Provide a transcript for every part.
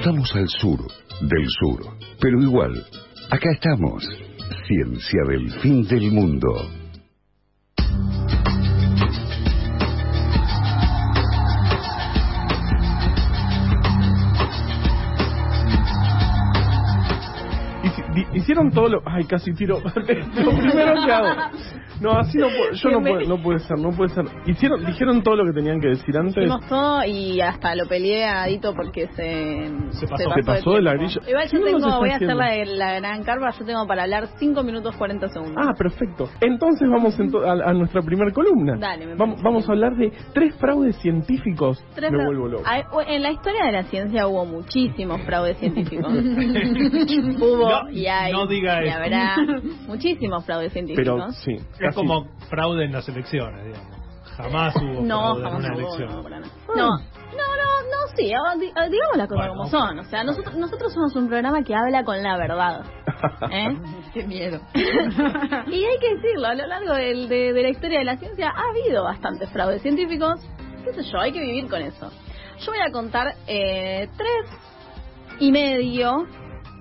Estamos al sur del sur, pero igual, acá estamos. Ciencia del fin del mundo. Hicieron todo lo... Ay, casi tiro. lo primero que hago. No, así no puede, yo no puede, no puede ser, no puede ser. Hicieron, dijeron todo lo que tenían que decir antes. Hicimos todo y hasta lo peleé a Dito porque se, se pasó, se pasó, de la grilla. Igual yo tengo, voy a hacer la, la, gran carva, yo tengo para hablar 5 minutos 40 segundos. Ah, perfecto. Entonces vamos a, a, nuestra primera columna. Dale, me vamos, vamos a hablar de tres fraudes científicos. Tres me vuelvo loco. En la historia de la ciencia hubo muchísimos fraudes científicos. hubo y hay. No diga y habrá muchísimos fraudes científicos. Pero sí. Es como fraude en las elecciones, digamos. Jamás hubo no, fraude jamás en una hubo, elección. No, no, no, no, no, sí, digamos las cosas como son. O sea, nosotros, nosotros somos un programa que habla con la verdad. ¿eh? Qué miedo. y hay que decirlo, a lo largo del, de, de la historia de la ciencia ha habido bastantes fraudes científicos. ¿Qué sé yo? Hay que vivir con eso. Yo voy a contar eh, tres y medio,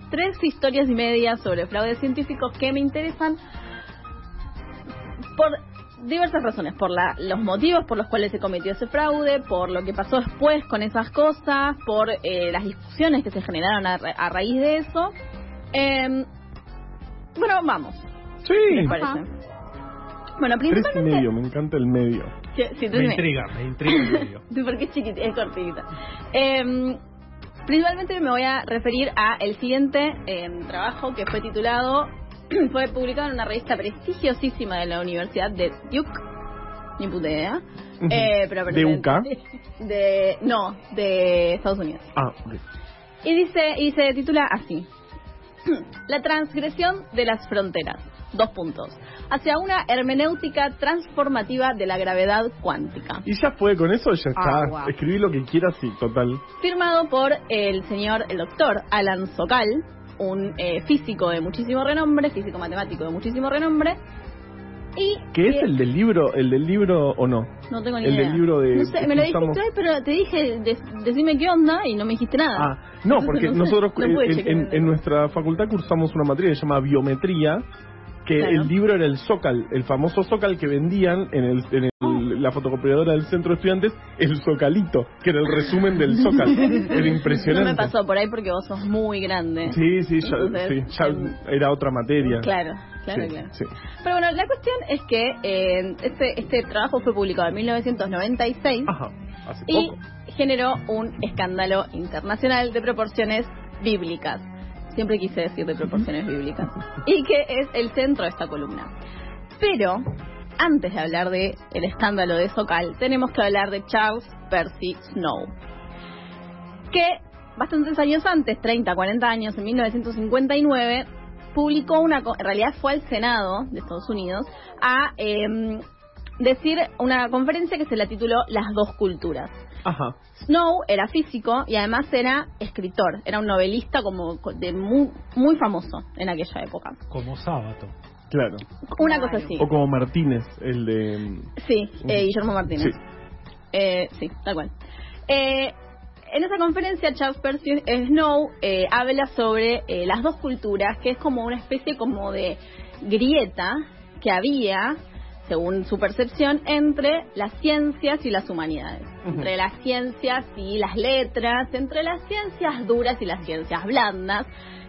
tres historias y media sobre fraudes científicos que me interesan por diversas razones, por la, los motivos por los cuales se cometió ese fraude, por lo que pasó después con esas cosas, por eh, las discusiones que se generaron a, a raíz de eso. Eh, bueno, vamos. Sí. ¿Qué les parece? Bueno, Tres y principalmente... medio, me encanta el medio. Sí, sí, Me intriga, me intriga el medio. Sí, porque es chiquitita, es cortita. Eh, principalmente me voy a referir a el siguiente eh, trabajo que fue titulado, fue publicado en una revista prestigiosísima de la Universidad de Duke, ni puta idea. Eh, pero ¿De UK? De, no, de Estados Unidos. Ah, ok. Y dice y se titula así: La transgresión de las fronteras. Dos puntos. Hacia una hermenéutica transformativa de la gravedad cuántica. Y ya fue, con eso ya está. Ah. Escribí lo que quieras y total. Firmado por el señor, el doctor Alan Sokal, un eh, físico de muchísimo renombre, físico matemático de muchísimo renombre. Y ¿Qué es que- el del libro, el del libro o no? No tengo ni el idea. del libro de- No sé, me lo que usamos- dijiste, pero te dije, de- decime qué onda y no me dijiste nada. Ah, no, Entonces, porque no nosotros no en- en, el- en nuestra facultad cursamos una materia que se llama biometría, que Claro. el libro era el Zócal, el famoso Zócal que vendían en, el, en el- la fotocopiadora del centro de estudiantes, el Zocalito, que era el resumen del Zócal. Era No impresionante. me pasó por ahí porque vos sos muy grande. Sí, sí, ya, Entonces, sí, ya em, era otra materia. Claro, claro, Sí, claro. sí. Pero bueno, la cuestión es que eh, este, este trabajo fue publicado en 1996 Ajá, hace y poco. generó un escándalo internacional de proporciones bíblicas. Siempre quise decir de proporciones bíblicas. Y que es el centro de esta columna. Pero, antes de hablar de el escándalo de Socal, tenemos que hablar de Charles Percy Snow. Que bastantes años antes, 30, 40 años, en 1959, publicó una, en realidad fue al Senado de Estados Unidos a em, decir una conferencia que se la tituló Las dos culturas. Ajá. Snow era físico y además era escritor, era un novelista como co- de muy, muy famoso en aquella época. Como sábado. Claro. Una Claro. cosa así. O como Martínez, el de... Sí, eh, Guillermo Martínez. Sí. Eh, sí, tal cual. Eh, en esa conferencia, Charles Percy Snow eh, habla sobre eh, las dos culturas, que es como una especie como de grieta que había, según su percepción, entre las ciencias y las humanidades. Entre las ciencias y las letras, entre las ciencias duras y las ciencias blandas,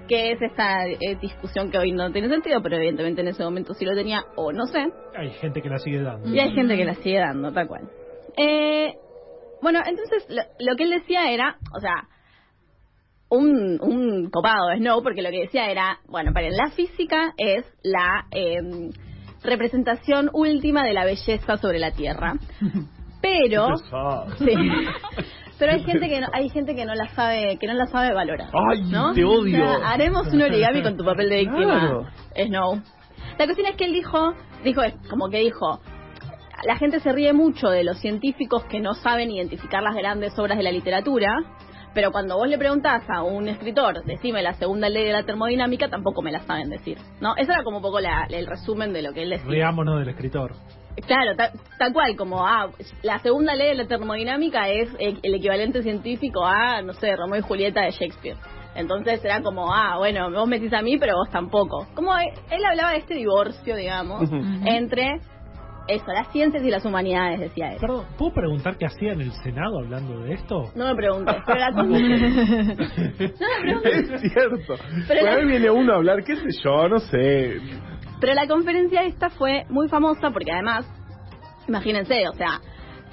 que es esta eh, discusión que hoy no tiene sentido, pero evidentemente en ese momento sí lo tenía, o no sé. Hay gente que la sigue dando. Y hay gente que la sigue dando, tal cual. Eh, bueno, entonces lo, lo que él decía era, o sea, un, un copado de Snow, porque lo que decía era, bueno, para la física es la eh, representación última de la belleza sobre la Tierra. Pero, sí. Pero hay gente que no, hay gente que no la sabe, que no la sabe valorar. Ay, ¿no? te odio. O sea, haremos un origami con tu papel de víctima, Claro. Snow. La cuestión es que él dijo, dijo, como que dijo, la gente se ríe mucho de los científicos que no saben identificar las grandes obras de la literatura, pero cuando vos le preguntás a un escritor, decime la segunda ley de la termodinámica, tampoco me la saben decir, ¿no? Eso era como un poco la- el resumen de lo que él decía. Riámonos del escritor. Claro, ta- tal cual, como ah, la segunda ley de la termodinámica es eh, el equivalente científico a, no sé, Romeo y Julieta de Shakespeare. Entonces era como, ah, bueno, vos metís a mí, pero vos tampoco. Como él, él hablaba de este divorcio, digamos, entre eso, las ciencias y las humanidades, decía él. Perdón, ¿puedo preguntar qué hacía en el Senado hablando de esto? No me preguntes, pero la no me preguntes. Es cierto. Pero Por la- ahí viene uno a hablar, qué sé yo, no sé. Pero la conferencia esta fue muy famosa porque además, imagínense, o sea,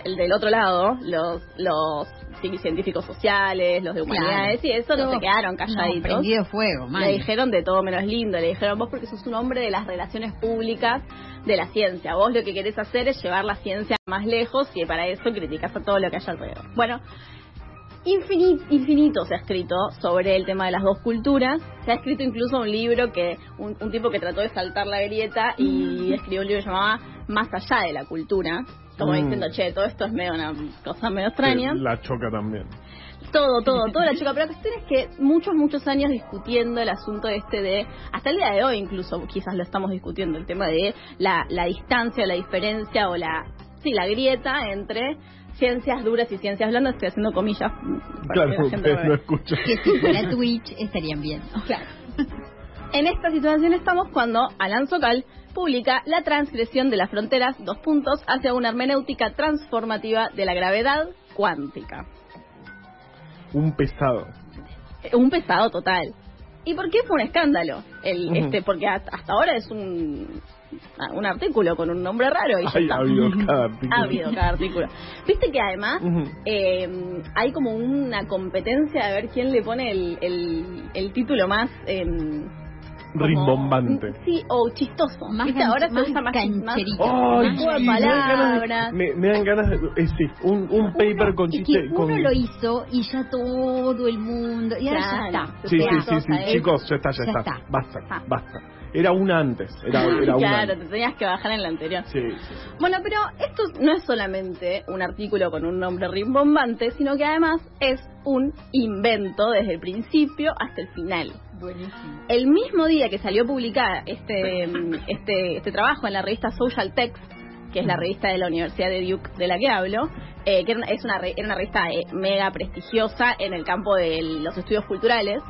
el del otro lado, los los ci- científicos sociales, los de humanidades y eso, no se quedaron No, calladitos. prendido fuego, le dijeron de todo menos lindo, le dijeron vos porque sos un hombre de las relaciones públicas de la ciencia, vos lo que querés hacer es llevar la ciencia más lejos y para eso criticas a todo lo que haya alrededor. Bueno, Infini- infinito se ha escrito sobre el tema de las dos culturas. Se ha escrito incluso un libro que un, un tipo que trató de saltar la grieta y escribió un libro que llamaba Más allá de la cultura, como Mm. diciendo, che, todo esto es medio una cosa medio extraña. La choca también. Todo, todo, toda la chica. Pero la cuestión es que muchos, muchos años discutiendo el asunto este de, hasta el día de hoy incluso, quizás lo estamos discutiendo, el tema de la, la distancia, la diferencia o la, sí, la grieta entre ciencias duras y ciencias blandas. Estoy haciendo comillas. para Claro, ustedes lo escuchan. Que si fuera Twitch estarían bien. Claro. En esta situación estamos cuando Alan Sokal publica La transgresión de las fronteras, dos puntos, hacia una hermenéutica transformativa de la gravedad cuántica. Un pesado. Eh, Un pesado total. ¿Y por qué fue un escándalo? El, este, porque hasta ahora es un, ah, un artículo con un nombre raro y ya Ay, está. ha habido cada artículo. Ha habido cada artículo. Viste que además eh, hay como una competencia de ver quién le pone el, el, el título más... como- Rimbombante. Sí, o chistoso. Más ¿Viste? gan- Ahora se más usa más, más, cancherito. Ay, más sí, me dan ganas de- palabras. Me, me dan ganas de. eh, sí, un, un paper con chiste. que con... uno lo hizo y ya todo el mundo. Y ahora Claro. ya está. Sí, sí, sí, sí, chicos, ya está, ya, Ya está. está. Basta, Ah. basta. Era una antes. Era, era una claro, antes. te tenías que bajar en la anterior. Sí, sí, sí. Bueno, pero esto no es solamente un artículo con un nombre rimbombante, sino que además es un invento desde el principio hasta el final. Buenísimo. El mismo día que salió publicada este, este, este trabajo en la revista Social Text, que es la revista de la Universidad de Duke de la que hablo, eh, que es una, era una revista eh, mega prestigiosa en el campo de los estudios culturales,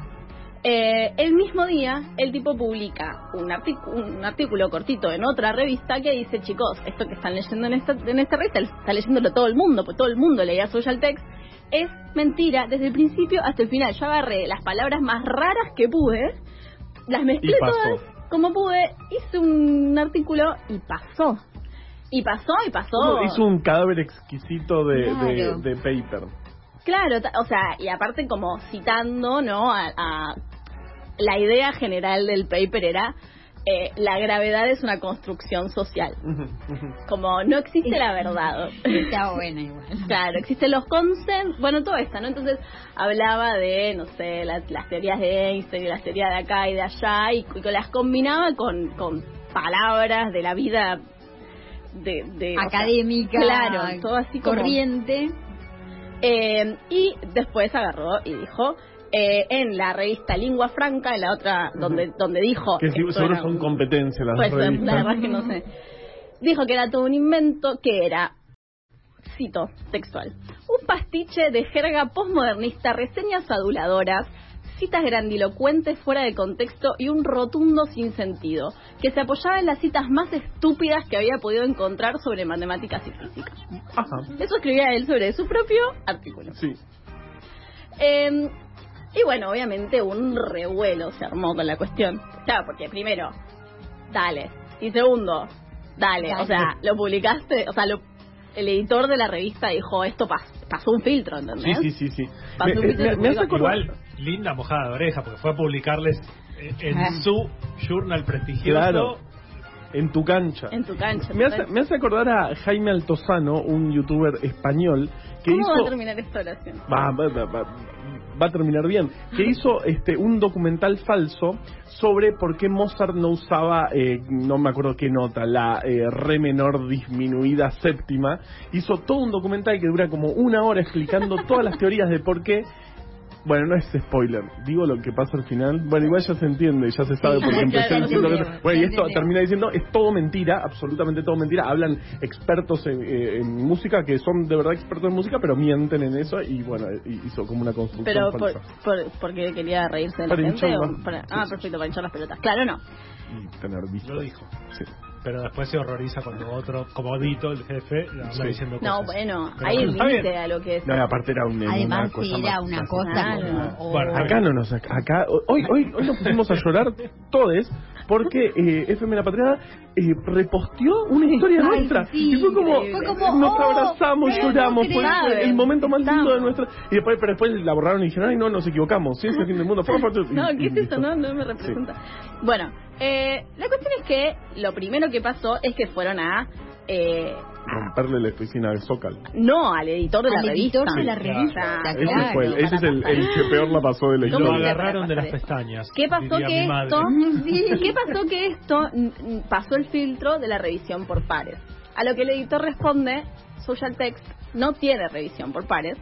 eh, el mismo día el tipo publica un, un artículo cortito en otra revista que dice, chicos, esto que están leyendo en esta, en esta revista, está leyéndolo todo el mundo, pues todo el mundo leía Social Text, es mentira desde el principio hasta el final. Yo agarré las palabras más raras que pude, las mezclé todas como pude, hice un artículo y pasó. Y pasó y pasó. Hizo un cadáver exquisito de, de, Claro. de paper. Claro, o sea, y aparte como citando, ¿no? A, a- la idea general del paper era eh, la gravedad es una construcción social. Como no existe la verdad. Está buena igual. Claro, existen los consensos, bueno, todo esto, ¿no? Entonces hablaba de, no sé, las, las teorías de Einstein y las teorías de acá y de allá y, y las combinaba con, con palabras de la vida de, de o sea, Académica. claro, todo así como- Corriente. eh, y después agarró y dijo eh, en la revista Lingua Franca, en la otra donde donde dijo Que seguro era son competencias las pues, revistas. la verdad es que no sé. Dijo que era todo un invento, que era, cito textual, un pastiche de jerga postmodernista, reseñas aduladoras, citas grandilocuentes fuera de contexto y un rotundo sinsentido, que se apoyaba en las citas más estúpidas que había podido encontrar sobre matemáticas y física. Ajá. Eso escribía él sobre su propio artículo. Sí. Eh, y bueno, obviamente un revuelo se armó con la cuestión. Claro, porque primero, dale. Y segundo, dale. Dale. O sea, lo publicaste, o sea, lo- el editor de la revista dijo, esto pas- pasó un filtro, Sí, ¿entendés? sí, sí, sí. Pasó Me, un filtro me- y se me hace publicó. acordar- Igual, linda mojada de oreja, porque fue a publicarles en, en Ah. su journal prestigioso. Claro. En tu cancha. En tu cancha. Me hace, me hace acordar a Jaime Altozano, un youtuber español, que ¿Cómo hizo... va a terminar esta oración? va, va, va, va- va a terminar bien. Que hizo este un documental falso sobre por qué Mozart no usaba, eh, no me acuerdo qué nota, la eh, re menor disminuida séptima. Hizo todo un documental que dura como una hora explicando todas las teorías de por qué Bueno, no es spoiler. Digo lo que pasa al final. Bueno, igual ya se entiende, ya se sabe porque empecé entendemos, diciendo que... Bueno, y esto termina diciendo, es todo mentira, absolutamente todo mentira. Hablan expertos en, eh, en música que son de verdad expertos en música, pero mienten en eso y bueno, hizo como una construcción Pero por, por, porque quería reírse de la Para gente. o para- ah, perfecto, para hinchar las pelotas. Claro, no. Y tener visto. Lo dijo. Sí. Pero después se horroriza cuando otro, como Dito, el jefe, le anda Sí. diciendo No, cosas. bueno, Pero hay límite a lo que es. No, aparte era un, Además, una cosa era más- una más- cosa Claro. como... Bueno, oh, Acá no nos acá hoy hoy hoy nos pusimos a llorar todos porque eh, FM La Patriada eh, reposteó una historia Ay, nuestra sí, y fue como, fue como, nos oh, abrazamos no lloramos fue crees. el momento más lindo de nuestra y después pero después la borraron y dijeron ay no nos equivocamos sí es el fin del mundo No, ¿qué es eso? No, no me representa. Bueno, eh, la cuestión es que lo primero que pasó es que fueron a. Eh, romperle la oficina de Zócal no al editor de la revista. editor de la Sí, revista, claro. ese fue el, ese es el, el que peor la pasó de la ¿Cómo Lo historia agarraron de las pestañas. ¿Qué pasó diría que esto? ¿Qué pasó que esto pasó el filtro de la revisión por pares? A lo que el editor responde, Social Text no tiene revisión por pares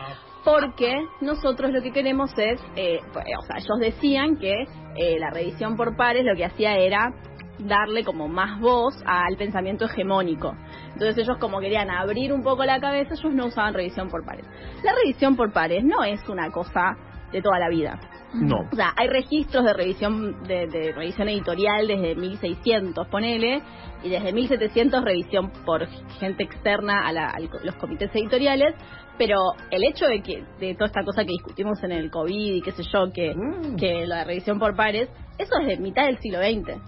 Ah, porque nosotros lo que queremos es, eh, pues, o sea, ellos decían que eh, la revisión por pares lo que hacía era darle como más voz al pensamiento hegemónico. Entonces ellos como querían abrir un poco la cabeza, ellos no usaban revisión por pares. La revisión por pares no es una cosa de toda la vida. no O sea, hay registros de revisión de, de revisión editorial desde 1600, ponele, y desde 1700 revisión por gente externa a, la- a los comités editoriales, pero el hecho de que de toda esta cosa que discutimos en el COVID y qué sé yo, que, Mm. que la revisión por pares, eso es de mitad del siglo XX.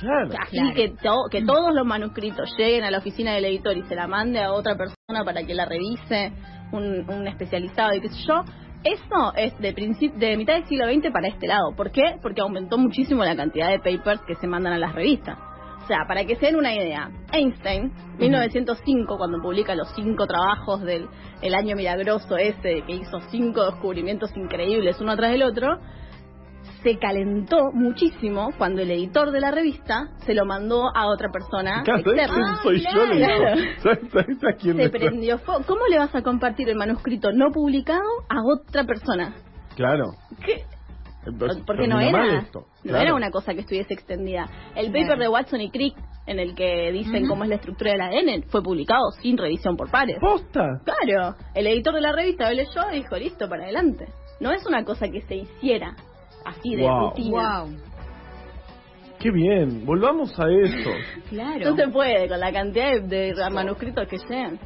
claro Así Claro. que, to- que todos los manuscritos lleguen a la oficina del editor y se la mande a otra persona para que la revise, un, un especializado y qué sé yo, eso es de, de mitad del siglo XX para este lado. ¿Por qué? Porque aumentó muchísimo la cantidad de papers que se mandan a las revistas. O sea, para que se den una idea, Einstein, 1905, cuando publica los cinco trabajos del el año milagroso ese, que hizo cinco descubrimientos increíbles uno tras del otro, se calentó muchísimo cuando el editor de la revista se lo mandó a otra persona Claro, ¿sabes externa. quién soy yo? Le digo. Claro. ¿Sabes, sabes a quién Se le prendió fuego. ¿Cómo le vas a compartir el manuscrito no publicado a otra persona? Claro ¿Qué? Porque no era, esto. no Claro. era una cosa que estuviese extendida. El Claro. paper de Watson y Crick, en el que dicen cómo es la estructura del ADN, fue publicado sin revisión por pares. posta Claro, el editor de la revista lo leyó y dijo, listo, para adelante. No es una cosa que se hiciera así de Wow. rutina. Wow. qué bien volvamos a eso Claro. No se puede con la cantidad de, de manuscritos que llegan.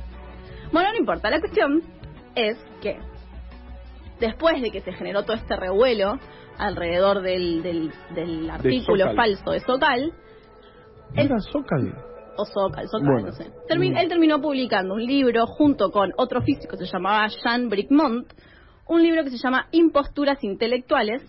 Bueno, no importa. La cuestión es que después de que se generó todo este revuelo alrededor del, del, del artículo falso de Socal, Él- era Zócal o Socal, Socal, Bueno. no sé. Mm. Él terminó publicando un libro junto con otro físico que se llamaba Jean Bricmont, un libro que se llama Imposturas Intelectuales,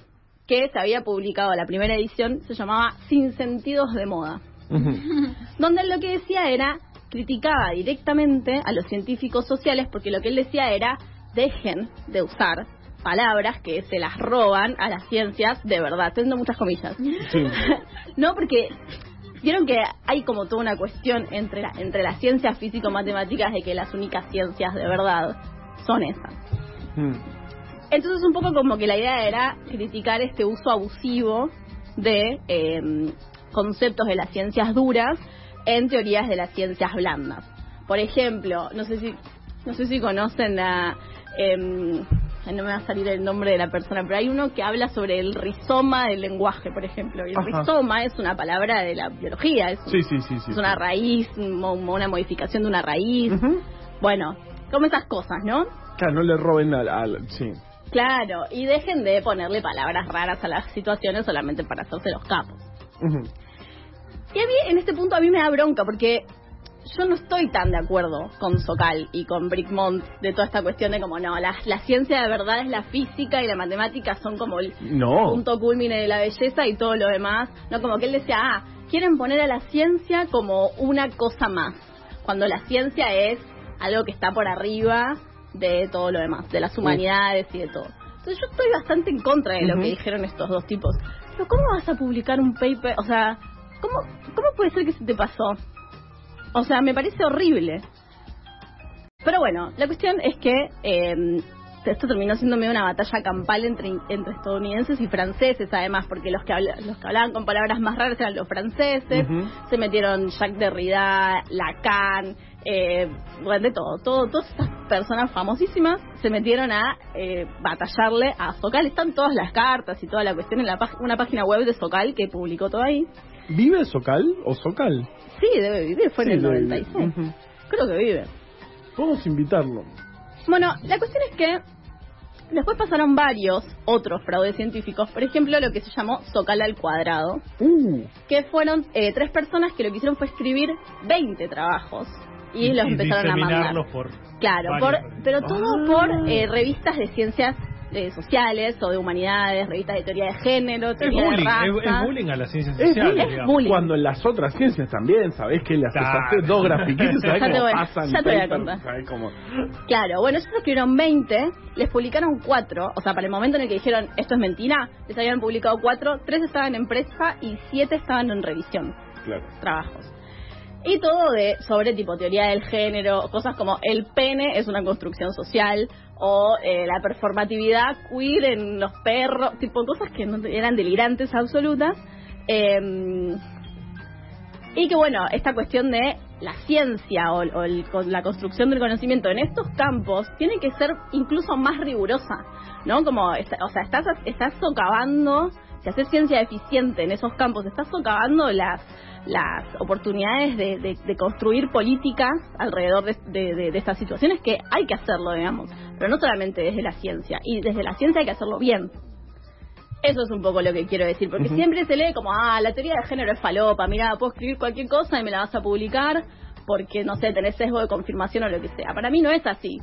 que se había publicado la primera edición, se llamaba Sin Sentidos de Moda donde él lo que decía era criticaba directamente a los científicos sociales porque lo que él decía era dejen de usar palabras que se las roban a las ciencias de verdad, teniendo muchas comillas. Sí. no, porque vieron que hay como toda una cuestión entre, la- entre las ciencias físico-matemáticas de que las únicas ciencias de verdad son esas. Mm. Entonces un poco como que la idea era criticar este uso abusivo de eh, conceptos de las ciencias duras en teorías de las ciencias blandas. Por ejemplo, no sé si no sé si conocen la em, no me va a salir el nombre de la persona, pero hay uno que habla sobre el rizoma del lenguaje, por ejemplo. Y el Ajá. rizoma es una palabra de la biología, es, sí sí sí sí es una raíz, una modificación de una raíz. Bueno, como esas cosas, ¿no? claro no le roben al, al sí Claro, y dejen de ponerle palabras raras a las situaciones solamente para hacerse los capos. Y a mí, en este punto, a mí me da bronca porque yo no estoy tan de acuerdo con Socal y con Brickmont de toda esta cuestión de como, no, la, la ciencia de verdad es la física y la matemática son como el no punto culmine de la belleza y todo lo demás. No, como que él decía, ah, quieren poner a la ciencia como una cosa más, cuando la ciencia es algo que está por arriba de todo lo demás, de las humanidades y de todo. Entonces yo estoy bastante en contra de lo que dijeron estos dos tipos. Pero ¿cómo vas a publicar un paper? O sea, ¿cómo, cómo puede ser que se te pasó? O sea, me parece horrible. Pero bueno, la cuestión es que eh, esto terminó siendo medio una batalla campal entre, entre estadounidenses y franceses, además, porque los que, habla- los que hablaban con palabras más raras eran los franceses, se metieron Jacques Derrida, Lacan, eh, bueno, de todo, todo, todas estas personas famosísimas se metieron a eh, batallarle a Socal. Están todas las cartas y toda la cuestión en la una página web de Socal que publicó todo ahí. ¿Vive Socal o Socal? Sí, debe vivir, fue Sí, en el debe vivir. 96. Ujú. Creo que vive. Podemos invitarlo. Bueno, la cuestión es que después pasaron varios otros fraudes científicos, por ejemplo, lo que se llamó Socal al cuadrado, Uh, que fueron eh, tres personas que lo que hicieron fue escribir 20 trabajos y, los empezaron a mandar. por Claro, por, pero todo Ah. por eh, revistas de ciencias eh, sociales o de humanidades, revistas de teoría de género, Es teoría bullying, de raza. es, es bullying a las ciencias Es sociales, bullying. digamos. bullying. Cuando en las otras ciencias también, ¿sabés que le haces dos grafiquitos? ¿Sabés Ya te cómo voy- pasan? ya te voy a contar. ¿Sabés cómo? Claro, bueno, ellos escribieron 20, les publicaron 4, o sea, para el momento en el que dijeron esto es mentira, les habían publicado 4, 3 estaban en prensa y 7 estaban en revisión, Claro. trabajos. Y todo de sobre tipo teoría del género, cosas como el pene es una construcción social o eh, la performatividad queer en los perros, tipo cosas que no eran delirantes absolutas. Eh, y que bueno, esta cuestión de la ciencia o, o el- la construcción del conocimiento en estos campos tiene que ser incluso más rigurosa, ¿no? Como, o sea, estás, estás socavando, si haces ciencia eficiente en esos campos, estás socavando las las oportunidades de, de- de construir políticas alrededor de, de- de- de estas situaciones que hay que hacerlo, digamos, pero no solamente desde la ciencia, y desde la ciencia hay que hacerlo bien. Eso es un poco lo que quiero decir, porque siempre se lee como, ah, la teoría de género es falopa, mira, puedo escribir cualquier cosa y me la vas a publicar porque, no sé, tenés sesgo de confirmación o lo que sea. Para mí no es así.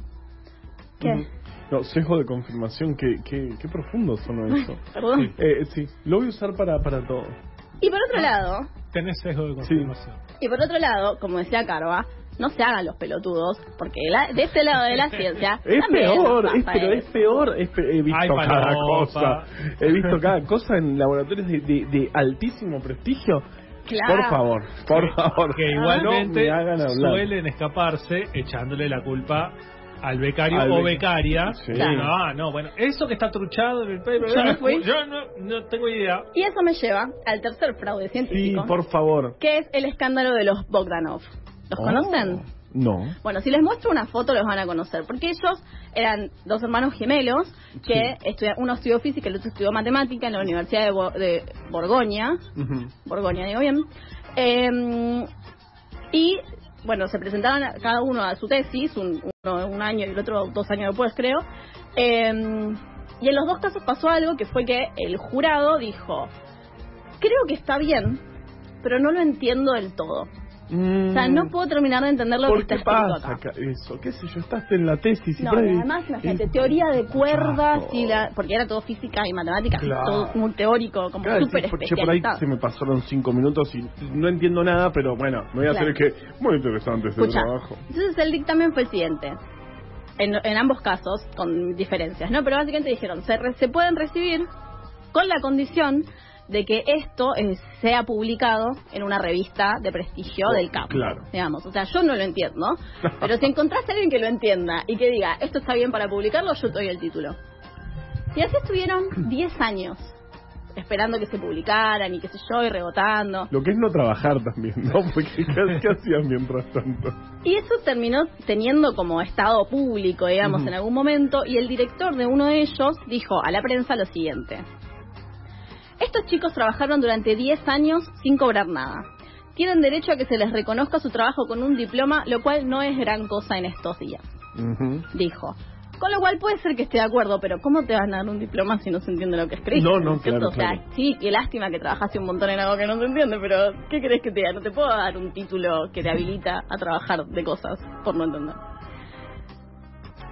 ¿Qué? No, sesgo de confirmación, qué, qué, qué profundo sonó eso. Perdón. Eh, sí, lo voy a usar para, para todo. Y por otro lado, Tenés sesgo de confirmación. y por otro lado, como decía Carva, no se hagan los pelotudos, porque la- de este lado de la ciencia Es peor, es, pero es peor. es pe- he visto Ay, cada cosa. He visto cada cosa en laboratorios de, de- de altísimo prestigio. Claro. Por favor, por favor. Que No igualmente me hagan hablar. suelen escaparse echándole la culpa al becario Al o beca- becaria. Sí. Claro. Ah, no, bueno, eso que está truchado en el paper. Yo no fui. Yo no, no tengo idea. Y eso me lleva al tercer fraude Sí, científico, por favor. que es el escándalo de los Bogdanov. ¿Los Oh. conocen? No. Bueno, si les muestro una foto los van a conocer, porque ellos eran dos hermanos gemelos que estudian, uno estudió física y el otro estudió matemática en la Universidad de, Bo- de Borgoña. Borgoña digo bien, Eh, y bueno, se presentaban a- cada uno a su tesis, un, uno un año y el otro dos años después creo, Eh, y en los dos casos pasó algo que fue que el jurado dijo, creo que está bien, pero no lo entiendo del todo. O sea, no puedo terminar de entender lo que ¿Por está qué escrito pasa acá. eso? ¿Qué sé yo? Estás en la tesis y No, y además, imagínate, es- teoría de cuerdas y la, porque era todo física y matemáticas, Claro. todo muy teórico, como Claro, súper sí, por- ahí se me pasaron cinco minutos y no entiendo nada, pero bueno, me voy a Claro. hacer que muy interesante este trabajo. entonces el dictamen fue el siguiente. En, en ambos casos, con diferencias, ¿no? Pero básicamente dijeron, se, re- se pueden recibir con la condición de que esto eh, sea publicado en una revista de prestigio Oh, del campo. claro. Digamos, o sea, yo no lo entiendo, pero si encontrás a alguien que lo entienda y que diga, esto está bien para publicarlo, yo te doy el título. Y así estuvieron 10 años esperando que se publicaran y qué sé yo, y rebotando. Lo que es no trabajar también, ¿no? Porque ¿qué, hacían mientras tanto? Y eso terminó teniendo como estado público, digamos, en algún momento, y el director de uno de ellos dijo a la prensa lo siguiente. Estos chicos trabajaron durante 10 años sin cobrar nada. Tienen derecho a que se les reconozca su trabajo con un diploma, lo cual no es gran cosa en estos días, dijo. Con lo cual puede ser que esté de acuerdo, pero ¿cómo te van a dar un diploma si no se entiende lo que escribes? No, no, claro, O sea, claro. sí, qué lástima que trabajaste un montón en algo que no se entiende, pero ¿qué crees que te diga? No te puedo dar un título que te habilita a trabajar de cosas por no entender.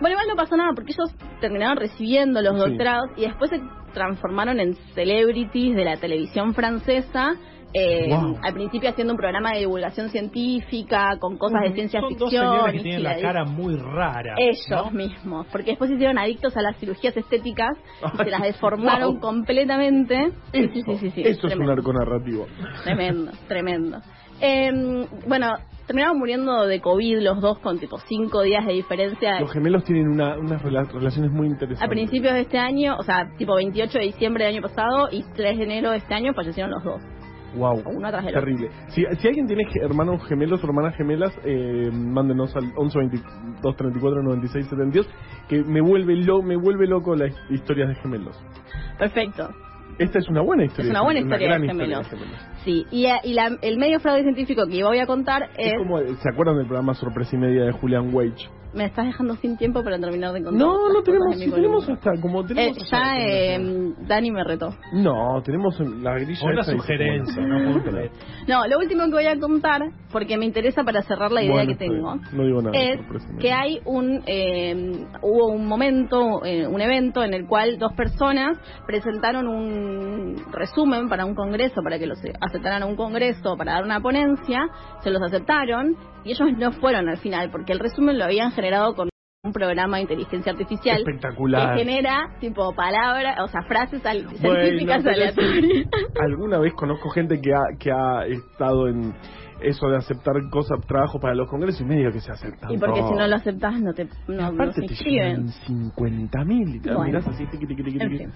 Bueno, igual no pasó nada porque ellos terminaron recibiendo los Sí. doctorados y después se transformaron en celebrities de la televisión francesa. eh, Wow. Al principio haciendo un programa de divulgación científica con cosas de ciencia Son dos ficción. señores que tienen la cara muy rara. Ellos ¿no? mismos, porque después se hicieron adictos a las cirugías estéticas y se las deformaron Wow. completamente. Eso, sí, sí, sí, sí, eso es un arco narrativo. tremendo, tremendo. Eh, bueno, terminaron muriendo de COVID los dos con tipo cinco días de diferencia. Los gemelos tienen una, unas rela- relaciones muy interesantes. A principios de este año, o sea, tipo 28 de diciembre del año pasado y 3 de enero de este año fallecieron los dos. Wow, Uno tras del otro. terrible. Si, si alguien tiene hermanos gemelos o hermanas gemelas, eh, mándenos al 11 22 34 96 72 que me vuelve lo, me vuelve loco las historias de gemelos. Perfecto. Esta es una buena historia. Es una buena historia gran de historia gemelos. Sí, y, eh, y la- el medio fraude científico que voy a contar es... Es como, ¿se acuerdan del programa Sorpresa y Media de Julian Wage? Me estás dejando sin tiempo para terminar de contar. No, no tenemos, sí tenemos hasta, como Eh, tenemos hasta- ya eh, Dani me retó. No, tenemos en la grilla Una sugerencia, no puedo creer. No, lo último que voy a contar, porque me interesa para cerrar la idea Bueno, que tengo. No digo nada, es que hay un, eh, hubo un momento, eh, un evento en el cual dos personas presentaron un resumen para un congreso, para que los aceptaran a un congreso, para dar una ponencia, se los aceptaron y ellos no fueron al final, porque el resumen lo habían generado con un programa de inteligencia artificial Espectacular. que genera tipo palabras, o sea, frases al- Bueno, científicas es- aleatorias. Alguna vez conozco gente que ha, que ha estado en eso de aceptar cosas, trabajo para los congresos y medio que se aceptan. Y porque todo. si no lo aceptas no te no, no te 50 mil Bueno. mirás así, tiqui, tiqui, tiqui, En tiqui. fin.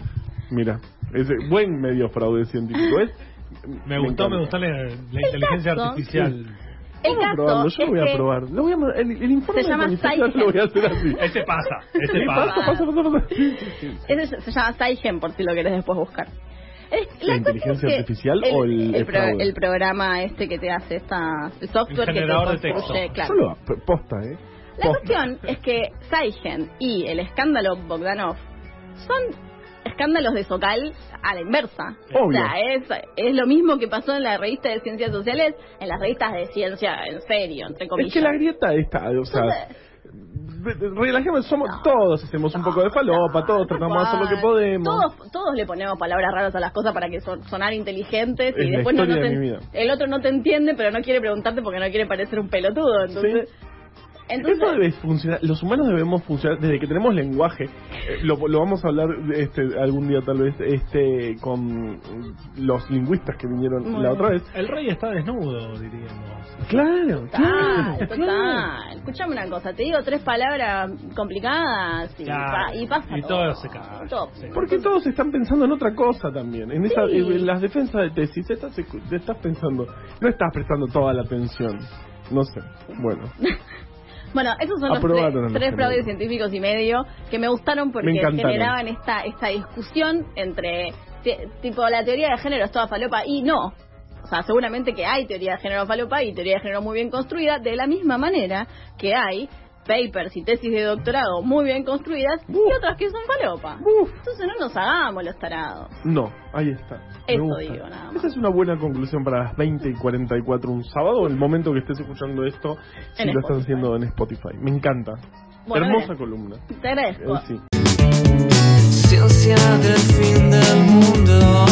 Mira, ese buen medio fraude científico es. Me gustó, me gustó la, la inteligencia artificial. El a probarlo, caso yo lo voy a probar. Lo voy a, el, el informe Se llama Psyche. lo voy a hacer así. Ese pasa, ese Sí, pasa. pasa, pasa, pasa. Sí, sí, ese se, llama Saigen por si lo querés después buscar. ¿La inteligencia es que artificial o el- el pro- fraude? el programa este que te hace esta el software El que te generador de construye, texto. claro. Posta, ¿eh? La cuestión es que Saigen y el escándalo Bogdanov son escándalos de Socal a la inversa. O Obvio. sea, es, es lo mismo que pasó en la revista de Ciencias Sociales, en las revistas de ciencia en serio, entre comillas. Es que la grieta está, o sea, relajemos, somos No. todos hacemos un poco de falopa, todos tratamos de hacer lo que podemos. Todos, todos le ponemos palabras raras a las cosas para que son, sonar inteligentes Es y después no, te- de el otro no te entiende, pero no quiere preguntarte porque no quiere parecer un pelotudo. Entonces, entonces Eso debe funcionar. Los humanos debemos funcionar desde que tenemos lenguaje. eh, lo, lo vamos a hablar este algún día tal vez este con los lingüistas que vinieron la otra vez. El rey está desnudo, diríamos. Claro, Total, claro, total. Escuchame una cosa, te digo tres palabras complicadas y, Claro. pa- y pasa Y todo se cae. Todo. Sí. Porque todos están pensando en otra cosa también. En, esa, Sí. en las defensas de tesis estás, estás pensando, no estás prestando toda la atención. No sé. Bueno, Bueno, esos son los Aprobaron tres, los tres fraudes científicos y medio que me gustaron porque generaban esta esta discusión entre ti- tipo la teoría de género es toda falopa y no. O sea, seguramente que hay teoría de género falopa y teoría de género muy bien construida, de la misma manera que hay papers y tesis de doctorado muy bien construidas y otras que son falopa. Uh. Entonces no nos hagamos los tarados. No, ahí está. Eso digo, nada más. Esa es una buena conclusión para las 20 y 44 un sábado, el momento que estés escuchando esto, si lo estás haciendo en Spotify. Me encanta. Hermosa columna. Te agradezco. Eh, Ciencia del fin del mundo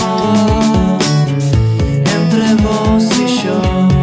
entre vos